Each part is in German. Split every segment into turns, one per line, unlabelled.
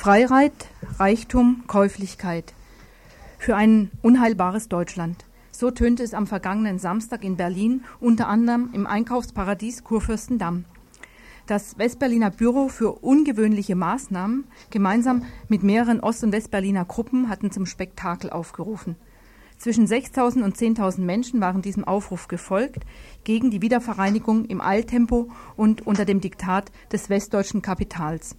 Freireit, Reichtum, Käuflichkeit. Für ein unheilbares Deutschland. So tönte es am vergangenen Samstag in Berlin, unter anderem im Einkaufsparadies Kurfürstendamm. Das Westberliner Büro für ungewöhnliche Maßnahmen gemeinsam mit mehreren Ost- und Westberliner Gruppen hatten zum Spektakel aufgerufen. Zwischen 6.000 und 10.000 Menschen waren diesem Aufruf gefolgt gegen die Wiedervereinigung im Eiltempo und unter dem Diktat des westdeutschen Kapitals.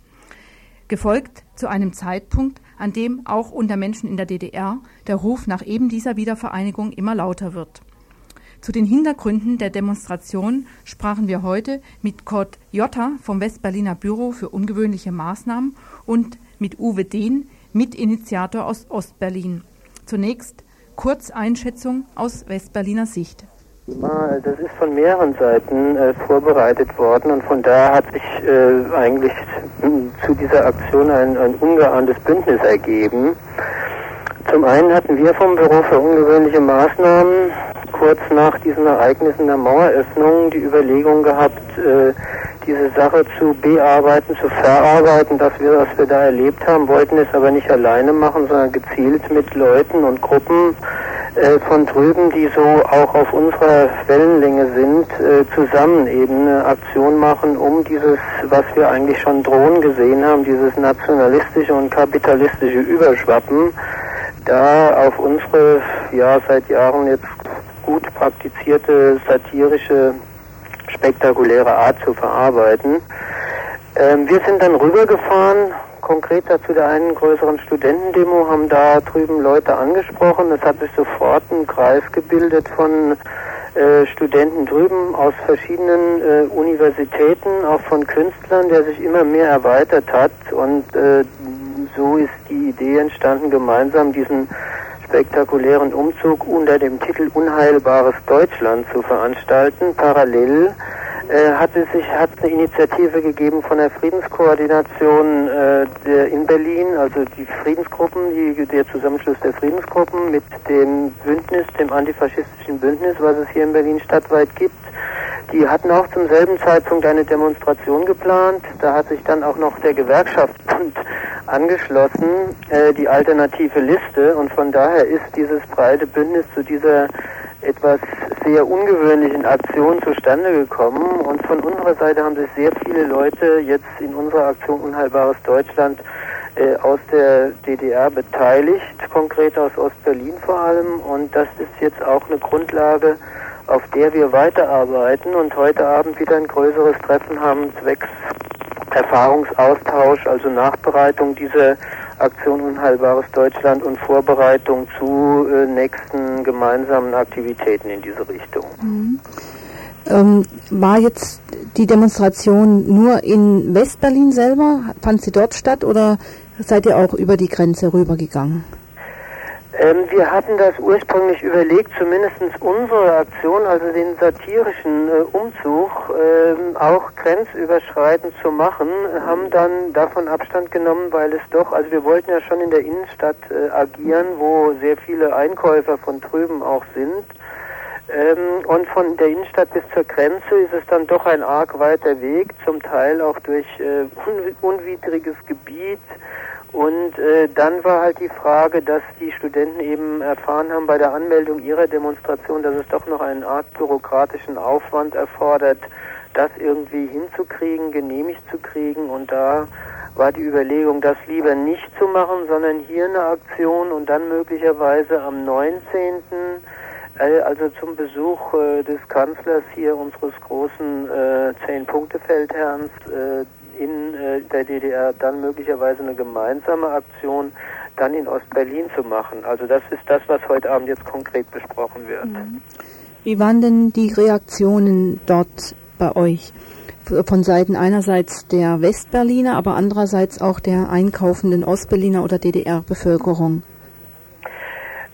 Gefolgt zu einem Zeitpunkt, an dem auch unter Menschen in der DDR der Ruf nach eben dieser Wiedervereinigung immer lauter wird. Zu den Hintergründen der Demonstration sprachen wir heute mit Kurt Jotta vom Westberliner Büro für ungewöhnliche Maßnahmen und mit Uwe Dehn, Mitinitiator aus Ostberlin. Zunächst Kurzeinschätzung aus Westberliner Sicht.
Das ist von mehreren Seiten äh, vorbereitet worden und von daher hat sich äh, eigentlich zu dieser Aktion ein, ein ungeahntes Bündnis ergeben. Zum einen hatten wir vom Büro für ungewöhnliche Maßnahmen kurz nach diesen Ereignissen der Maueröffnung die Überlegung gehabt, äh, diese Sache zu bearbeiten, zu verarbeiten, dass wir, was wir da erlebt haben, wollten es aber nicht alleine machen, sondern gezielt mit Leuten und Gruppen von drüben, die so auch auf unserer Wellenlänge sind, äh, zusammen eben eine Aktion machen, um dieses, was wir eigentlich schon drohen gesehen haben, dieses nationalistische und kapitalistische Überschwappen, da auf unsere, ja, seit Jahren jetzt gut praktizierte satirische spektakuläre Art zu verarbeiten. Ähm, wir sind dann rübergefahren, konkret dazu der einen größeren Studentendemo, haben da drüben Leute angesprochen. Es hat sich sofort ein Kreis gebildet von äh, Studenten drüben aus verschiedenen äh, Universitäten, auch von Künstlern, der sich immer mehr erweitert hat. Und äh, so ist die Idee entstanden, gemeinsam diesen spektakulären Umzug unter dem Titel Unheilbares Deutschland zu veranstalten. Parallel hat es sich hat eine Initiative gegeben von der Friedenskoordination äh, der in Berlin, also die Friedensgruppen, die, der Zusammenschluss der Friedensgruppen mit dem Bündnis, dem antifaschistischen Bündnis, was es hier in Berlin stadtweit gibt. Die hatten auch zum selben Zeitpunkt eine Demonstration geplant. Da hat sich dann auch noch der Gewerkschaftsbund angeschlossen, äh, die alternative Liste. Und von daher ist dieses breite Bündnis zu dieser etwas sehr ungewöhnlichen Aktion zustande gekommen. Und von unserer Seite haben sich sehr viele Leute jetzt in unserer Aktion Unheilbares Deutschland äh, aus der DDR beteiligt, konkret aus Ostberlin vor allem. Und das ist jetzt auch eine Grundlage, auf der wir weiterarbeiten und heute Abend wieder ein größeres Treffen haben, zwecks Erfahrungsaustausch, also Nachbereitung dieser Aktion Unheilbares Deutschland und Vorbereitung zu äh, nächsten gemeinsamen Aktivitäten in diese Richtung.
Mhm. Ähm, war jetzt die Demonstration nur in Westberlin selber? Fand sie dort statt oder seid ihr auch über die Grenze rübergegangen?
Ähm, wir hatten das ursprünglich überlegt, zumindest unsere Aktion, also den satirischen äh, Umzug, äh, auch grenzüberschreitend zu machen, haben dann davon Abstand genommen, weil es doch, also wir wollten ja schon in der Innenstadt äh, agieren, wo sehr viele Einkäufer von drüben auch sind. Ähm, und von der Innenstadt bis zur Grenze ist es dann doch ein arg weiter Weg, zum Teil auch durch äh, unwidriges Gebiet und äh, dann war halt die Frage, dass die Studenten eben erfahren haben bei der Anmeldung ihrer Demonstration, dass es doch noch einen Art bürokratischen Aufwand erfordert, das irgendwie hinzukriegen, genehmigt zu kriegen. Und da war die Überlegung, das lieber nicht zu machen, sondern hier eine Aktion und dann möglicherweise am 19. Äh, also zum Besuch äh, des Kanzlers hier unseres großen äh, Zehn-Punkte-Feldherrns äh, in äh, der DDR dann möglicherweise eine gemeinsame Aktion dann in Ostberlin zu machen. Also das ist das, was heute Abend jetzt konkret besprochen wird. Mhm.
Wie waren denn die Reaktionen dort bei euch? Von Seiten einerseits der Westberliner, aber andererseits auch der einkaufenden Ostberliner oder DDR-Bevölkerung?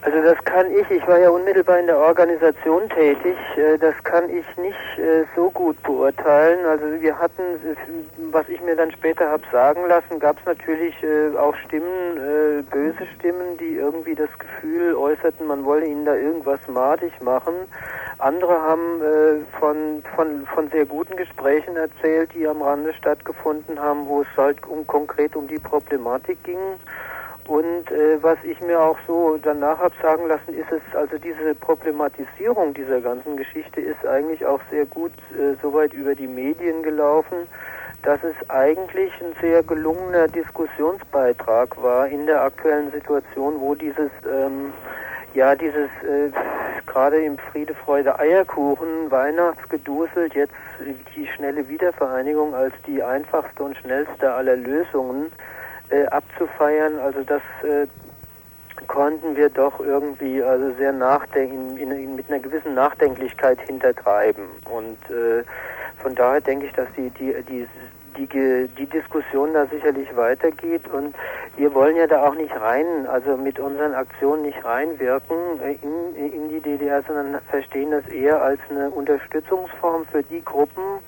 Also das kann ich, ich war ja unmittelbar in der Organisation tätig, äh, das kann ich nicht äh, so gut beurteilen. Also wir hatten, was ich mir dann später habe sagen lassen, gab es natürlich äh, auch Stimmen, böse Stimmen, die irgendwie das Gefühl äußerten, man wolle ihnen da irgendwas madig machen. Andere haben von, von, von sehr guten Gesprächen erzählt, die am Rande stattgefunden haben, wo es halt um, konkret um die Problematik ging. Und äh, was ich mir auch so danach habe sagen lassen, ist es, also diese Problematisierung dieser ganzen Geschichte ist eigentlich auch sehr gut äh, soweit über die Medien gelaufen, dass es eigentlich ein sehr gelungener Diskussionsbeitrag war in der aktuellen Situation, wo dieses, ähm, ja, dieses äh, gerade im Friede, Freude, Eierkuchen, Weihnachtsgeduselt, jetzt die schnelle Wiedervereinigung als die einfachste und schnellste aller Lösungen, äh, abzufeiern. Also das äh, konnten wir doch irgendwie also sehr nachdenken, mit einer gewissen Nachdenklichkeit hintertreiben. Und äh, von daher denke ich, dass die, die, die, die, die Diskussion da sicherlich weitergeht und wir wollen ja da auch nicht rein, also mit unseren Aktionen nicht reinwirken äh, in, in die DDR, sondern verstehen das eher als eine Unterstützungsform für die Gruppen,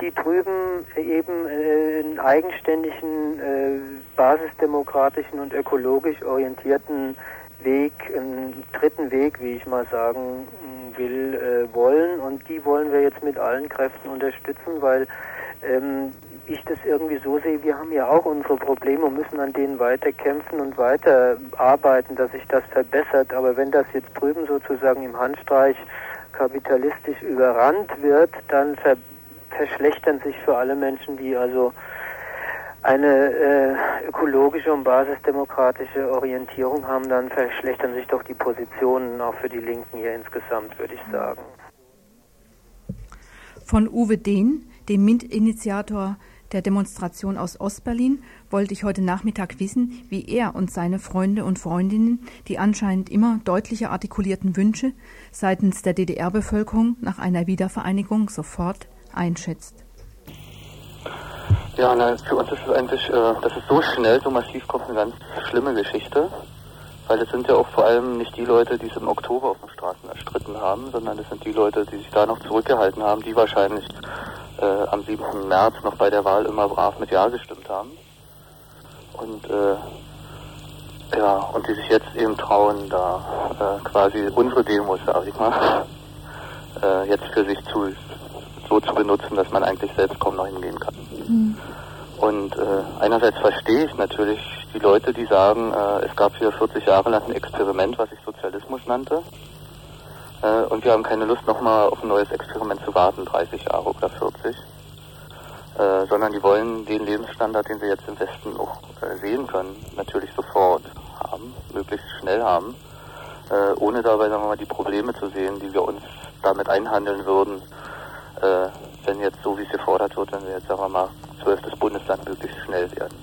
die drüben eben äh, einen eigenständigen, äh, basisdemokratischen und ökologisch orientierten Weg, einen dritten Weg, wie ich mal sagen will, äh, wollen. Und die wollen wir jetzt mit allen Kräften unterstützen, weil ähm, ich das irgendwie so sehe, wir haben ja auch unsere Probleme und müssen an denen weiter kämpfen und weiter arbeiten, dass sich das verbessert. Aber wenn das jetzt drüben sozusagen im Handstreich kapitalistisch überrannt wird, dann ver verschlechtern sich für alle Menschen, die also eine äh, ökologische und basisdemokratische Orientierung haben, dann verschlechtern sich doch die Positionen auch für die Linken hier insgesamt, würde ich sagen.
Von Uwe Dehn, dem MINT-Initiator der Demonstration aus Ostberlin, wollte ich heute Nachmittag wissen, wie er und seine Freunde und Freundinnen die anscheinend immer deutlicher artikulierten Wünsche seitens der DDR-Bevölkerung nach einer Wiedervereinigung sofort einschätzt?
Ja, na, für uns ist es eigentlich, äh, dass es so schnell, so massiv kommt, eine ganz schlimme Geschichte. Weil es sind ja auch vor allem nicht die Leute, die es im Oktober auf den Straßen erstritten haben, sondern es sind die Leute, die sich da noch zurückgehalten haben, die wahrscheinlich äh, am 7. März noch bei der Wahl immer brav mit Ja gestimmt haben. Und äh, ja, und die sich jetzt eben trauen, da äh, quasi unsere Demos, sag ich mal, äh, jetzt für sich zu so zu benutzen, dass man eigentlich selbst kaum noch hingehen kann. Mhm. Und äh, einerseits verstehe ich natürlich die Leute, die sagen, äh, es gab hier 40 Jahre lang ein Experiment, was sich Sozialismus nannte. Äh, und wir haben keine Lust, nochmal auf ein neues Experiment zu warten, 30 Jahre oder 40. Äh, sondern die wollen den Lebensstandard, den wir jetzt im Westen auch äh, sehen können, natürlich sofort haben, möglichst schnell haben, äh, ohne dabei, sagen wir mal, die Probleme zu sehen, die wir uns damit einhandeln würden, äh, wenn jetzt so, wie es gefordert wird, wenn wir jetzt, sagen wir mal, zwölftes Bundesland möglichst schnell werden.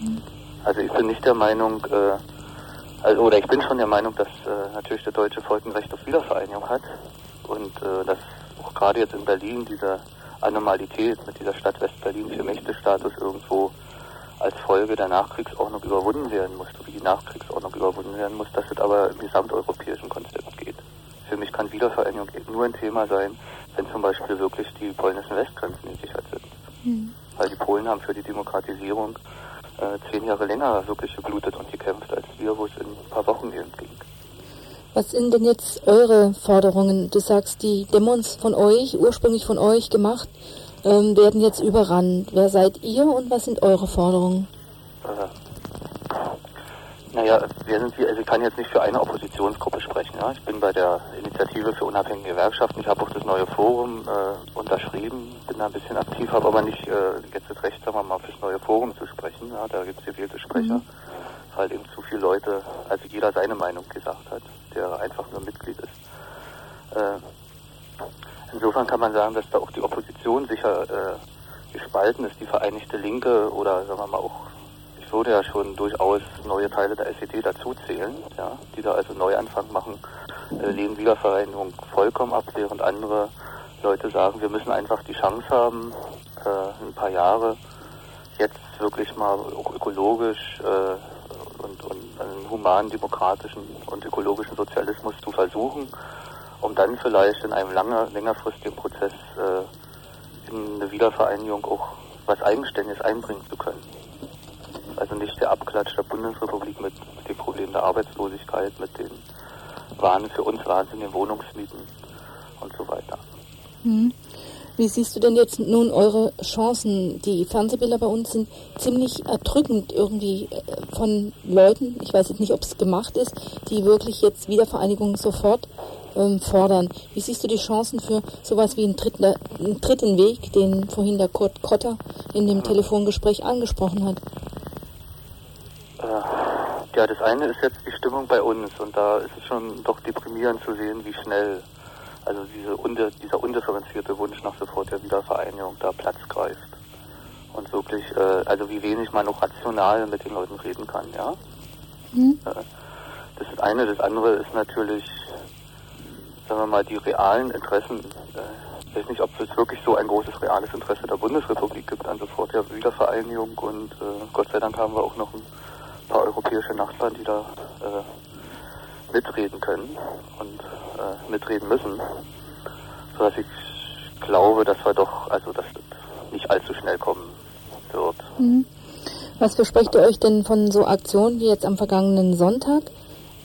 Mhm. Also ich bin nicht der Meinung, äh, also, oder ich bin schon der Meinung, dass äh, natürlich der deutsche Volk ein Recht auf Wiedervereinigung hat und äh, dass auch gerade jetzt in Berlin diese Anomalität mit dieser Stadt West-Berlin für Mächtestatus irgendwo als Folge der Nachkriegsordnung überwunden werden muss, wie die Nachkriegsordnung überwunden werden muss, dass es aber im gesamteuropäischen Konzept geht. Für mich kann Wiedervereinigung nur ein Thema sein, wenn zum Beispiel wirklich die polnischen Westgrenzen gesichert sind. Mhm. Weil die Polen haben für die Demokratisierung äh, zehn Jahre länger wirklich geblutet und gekämpft als wir, wo es in ein paar Wochen eben ging.
Was sind denn jetzt eure Forderungen? Du sagst, die Demos von euch, ursprünglich von euch gemacht, ähm, werden jetzt überrannt. Wer seid ihr und was sind eure Forderungen? Äh,
naja, wir sind, also ich kann jetzt nicht für eine Oppositionsgruppe sprechen. Ja. Ich bin bei der Initiative für unabhängige Gewerkschaften. Ich habe auch das neue Forum äh, unterschrieben, bin da ein bisschen aktiv, habe aber nicht äh, jetzt das Recht, sagen wir mal, fürs neue Forum zu sprechen. Ja. Da gibt es gewählte Sprecher, mhm. weil eben zu viele Leute, also jeder seine Meinung gesagt hat, der einfach nur Mitglied ist. Äh, insofern kann man sagen, dass da auch die Opposition sicher äh, gespalten ist, die Vereinigte Linke oder sagen wir mal auch würde ja schon durchaus neue Teile der SED dazuzählen, ja, die da also Neuanfang machen, äh, lehnen Wiedervereinigung vollkommen ab, während andere Leute sagen, wir müssen einfach die Chance haben, äh, ein paar Jahre jetzt wirklich mal auch ökologisch äh, und, und einen humanen, demokratischen und ökologischen Sozialismus zu versuchen, um dann vielleicht in einem lange, längerfristigen Prozess äh, in eine Wiedervereinigung auch was Eigenständiges einbringen zu können. Also nicht der Abklatsch der Bundesrepublik mit, mit dem Problem der Arbeitslosigkeit, mit den waren für uns wahnsinnigen Wohnungsmieten und so weiter.
Hm. Wie siehst du denn jetzt nun eure Chancen? Die Fernsehbilder bei uns sind ziemlich erdrückend irgendwie äh, von Leuten, ich weiß jetzt nicht, ob es gemacht ist, die wirklich jetzt Wiedervereinigung sofort ähm, fordern. Wie siehst du die Chancen für sowas wie einen dritten, einen dritten Weg, den vorhin der Kurt Kotter in dem Telefongespräch angesprochen hat?
Äh, ja, das eine ist jetzt die Stimmung bei uns und da ist es schon doch deprimierend zu sehen, wie schnell also diese unde, dieser undifferenzierte Wunsch nach sofortiger Wiedervereinigung da Platz greift. Und wirklich, äh, also wie wenig man noch rational mit den Leuten reden kann, ja. Mhm. Äh, das ist eine. Das andere ist natürlich, sagen wir mal, die realen Interessen. Äh, ich weiß nicht, ob es wirklich so ein großes reales Interesse der Bundesrepublik gibt an sofortiger Wiedervereinigung und äh, Gott sei Dank haben wir auch noch ein paar europäische Nachbarn, die da äh, mitreden können und äh, mitreden müssen, sodass ich glaube, dass wir doch, also dass das nicht allzu schnell kommen wird.
Mhm. Was versprecht ihr euch denn von so Aktionen wie jetzt am vergangenen Sonntag?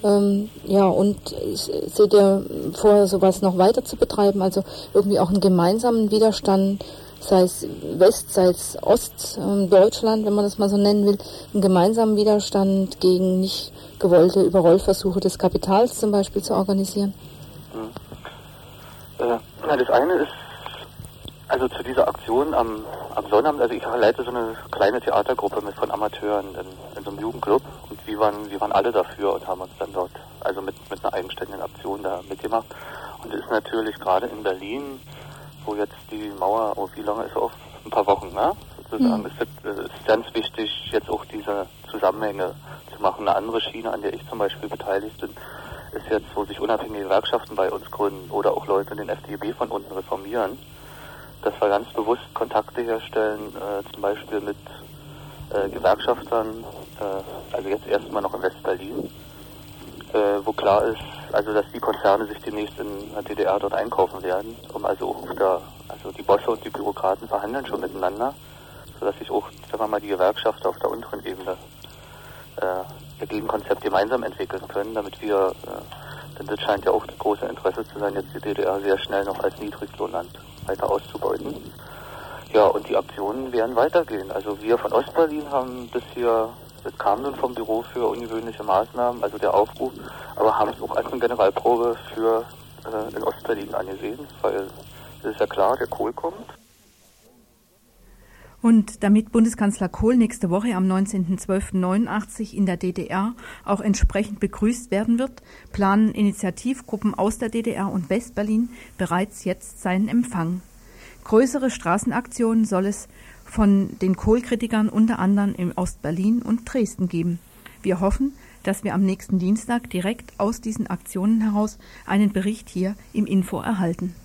Ähm, ja, und seht ihr vor, sowas noch weiter zu betreiben, also irgendwie auch einen gemeinsamen Widerstand sei es West, sei es Ost, äh, Deutschland, wenn man das mal so nennen will, einen gemeinsamen Widerstand gegen nicht gewollte Überrollversuche des Kapitals zum Beispiel zu organisieren?
Hm. Äh, das eine ist, also zu dieser Aktion am, am Sonnabend, also ich leite so eine kleine Theatergruppe mit von Amateuren in, in so einem Jugendclub und wir waren, wir waren alle dafür und haben uns dann dort, also mit, mit einer eigenständigen Aktion da mitgemacht. Und es ist natürlich gerade in Berlin wo jetzt die Mauer, oh, wie lange ist auf? Ein paar Wochen, ne? Sozusagen mhm. ist es ist ganz wichtig, jetzt auch diese Zusammenhänge zu machen. Eine andere Schiene, an der ich zum Beispiel beteiligt bin, ist jetzt, wo sich unabhängige Gewerkschaften bei uns gründen oder auch Leute in den FDB von unten reformieren, dass wir ganz bewusst Kontakte herstellen, äh, zum Beispiel mit äh, Gewerkschaftern, äh, also jetzt erstmal noch in West-Berlin, äh, wo klar ist, also dass die Konzerne sich demnächst in der DDR dort einkaufen werden, um also der, also die Bosse und die Bürokraten verhandeln schon miteinander, sodass sich auch, sagen wir mal, die Gewerkschafter auf der unteren Ebene äh, ihr Gegenkonzept gemeinsam entwickeln können, damit wir, äh, denn das scheint ja auch das große Interesse zu sein, jetzt die DDR sehr schnell noch als Niedriglohnland weiter auszubeuten. Ja, und die Aktionen werden weitergehen. Also wir von Ostberlin haben das das kam nun vom Büro für ungewöhnliche Maßnahmen, also der Aufruf, aber haben es auch als eine Generalprobe für äh, in Ostberlin angesehen, weil es ist ja klar, der Kohl kommt.
Und damit Bundeskanzler Kohl nächste Woche am 19.12.89 in der DDR auch entsprechend begrüßt werden wird, planen Initiativgruppen aus der DDR und Westberlin bereits jetzt seinen Empfang. Größere Straßenaktionen soll es von den Kohlkritikern unter anderem in Ostberlin und Dresden geben. Wir hoffen, dass wir am nächsten Dienstag direkt aus diesen Aktionen heraus einen Bericht hier im Info erhalten.